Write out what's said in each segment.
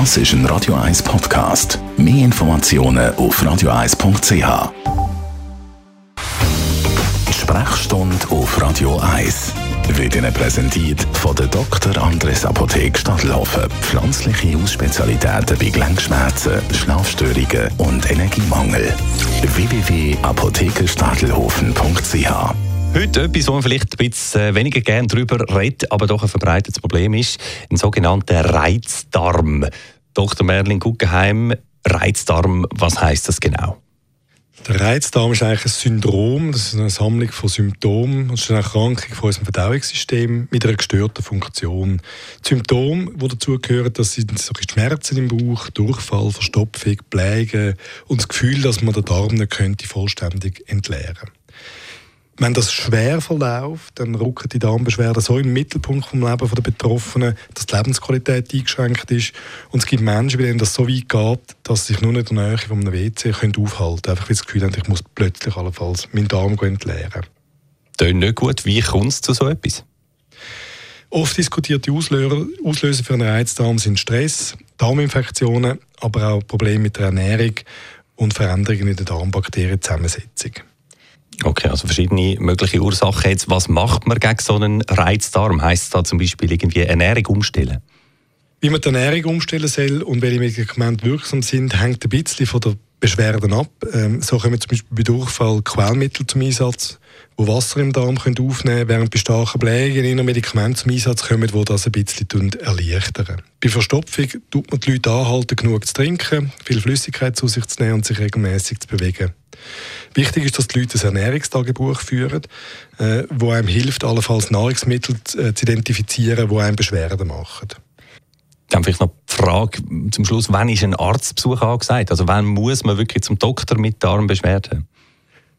Das ist ein Radio 1 Podcast. Mehr Informationen auf radio1.ch. Die Sprechstunde auf Radio 1 wird Ihnen präsentiert von der Dr. Andres Apotheke Stadtlaufen. Pflanzliche Hausspezialitäten bei Gelenkschmerzen, Schlafstörungen und Energiemangel. www.apothekerstadelhofen.ch Heute etwas, wo man vielleicht ein bisschen äh, weniger gerne darüber redet, aber doch ein verbreitetes Problem ist, ein sogenannter Reizdarm. Dr. Merlin Guggenheim, Reizdarm, was heißt das genau? Der Reizdarm ist eigentlich ein Syndrom, das ist eine Sammlung von Symptomen. Das ist eine Erkrankung von unserem Verdauungssystem mit einer gestörten Funktion. Die Symptome, die dazugehören, sind Schmerzen im Bauch, Durchfall, Verstopfung, Blägen und das Gefühl, dass man den Darm nicht könnte vollständig entleeren könnte. Wenn das schwer verläuft, dann rücken die Darmbeschwerden so im Mittelpunkt vom Leben der Betroffenen, dass die Lebensqualität eingeschränkt ist. Und es gibt Menschen, bei denen das so weit geht, dass sie sich nur nicht in der Nähe von einem WC können aufhalten können. Einfach weil sie das Gefühl haben, ich muss plötzlich allenfalls meinen Darm entleeren. Das ist nicht gut. Wie kommt es zu so etwas? Oft diskutierte Auslöser, Auslöser für einen Reizdarm sind Stress, Darminfektionen, aber auch Probleme mit der Ernährung und Veränderungen in der Darmbakterienzusammensetzung. Okay, also verschiedene mögliche Ursachen. Jetzt, was macht man gegen so einen Reizdarm? Heißt es da zum Beispiel irgendwie Ernährung umstellen? Wie man die Ernährung umstellen soll und welche Medikamente wirksam sind, hängt ein bisschen von der Beschwerden ab. Ähm, so kommen zum Beispiel bei Durchfall Quellmittel zum Einsatz, wo Wasser im Darm aufnehmen können, während bei starken Blähungen in Medikamente zum Einsatz kommen, die das ein bisschen erleichtern. Bei Verstopfung tut man die Leute anhalten, genug zu trinken, viel Flüssigkeit zu sich zu nehmen und sich regelmäßig zu bewegen. Wichtig ist, dass die Leute ein Ernährungstagebuch führen, äh, wo einem hilft, allenfalls Nahrungsmittel zu, äh, zu identifizieren, die einem Beschwerden machen. Dann vielleicht noch die Frage zum Schluss, wann ist ein Arztbesuch angesagt? Also wann muss man wirklich zum Doktor mit Darmbeschwerden?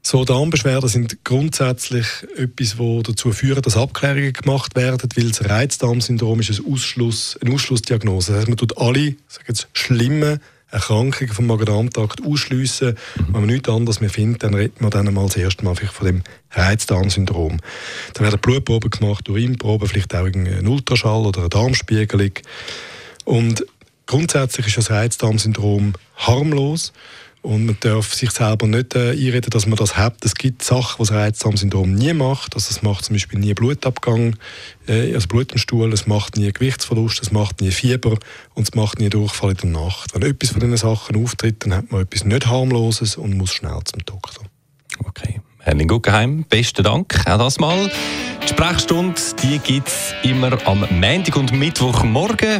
So, Darmbeschwerden sind grundsätzlich etwas, das dazu führt, dass Abklärungen gemacht werden, weil das Reizdarmsyndrom ist ein Ausschluss, eine Ausschlussdiagnose. Das heißt, man tut alle sag jetzt, schlimmen Erkrankungen vom Magen-Darm-Trakt ausschliessen. Mhm. Wenn man nichts anderes mehr findet, dann redet man dann mal das erste Mal von dem Reizdarmsyndrom. Da werden Blutproben gemacht, Urinproben, vielleicht auch ein Ultraschall oder eine Darmspiegelung. Und grundsätzlich ist das Reizdarmsyndrom harmlos. Und man darf sich selber nicht äh, einreden, dass man das hat. Es gibt Sachen, die das Reizdarmsyndrom nie macht. Also es macht zum Beispiel nie Blutabgang, äh, also Blut im Stuhl, es macht nie Gewichtsverlust, es macht nie Fieber und es macht nie Durchfall in der Nacht. Wenn etwas von diesen Sachen auftritt, dann hat man etwas nicht harmloses und muss schnell zum Doktor. Okay. Herrn Guggenheim, besten Dank auch das mal. Die Sprechstunde gibt es immer am Montag und Mittwochmorgen.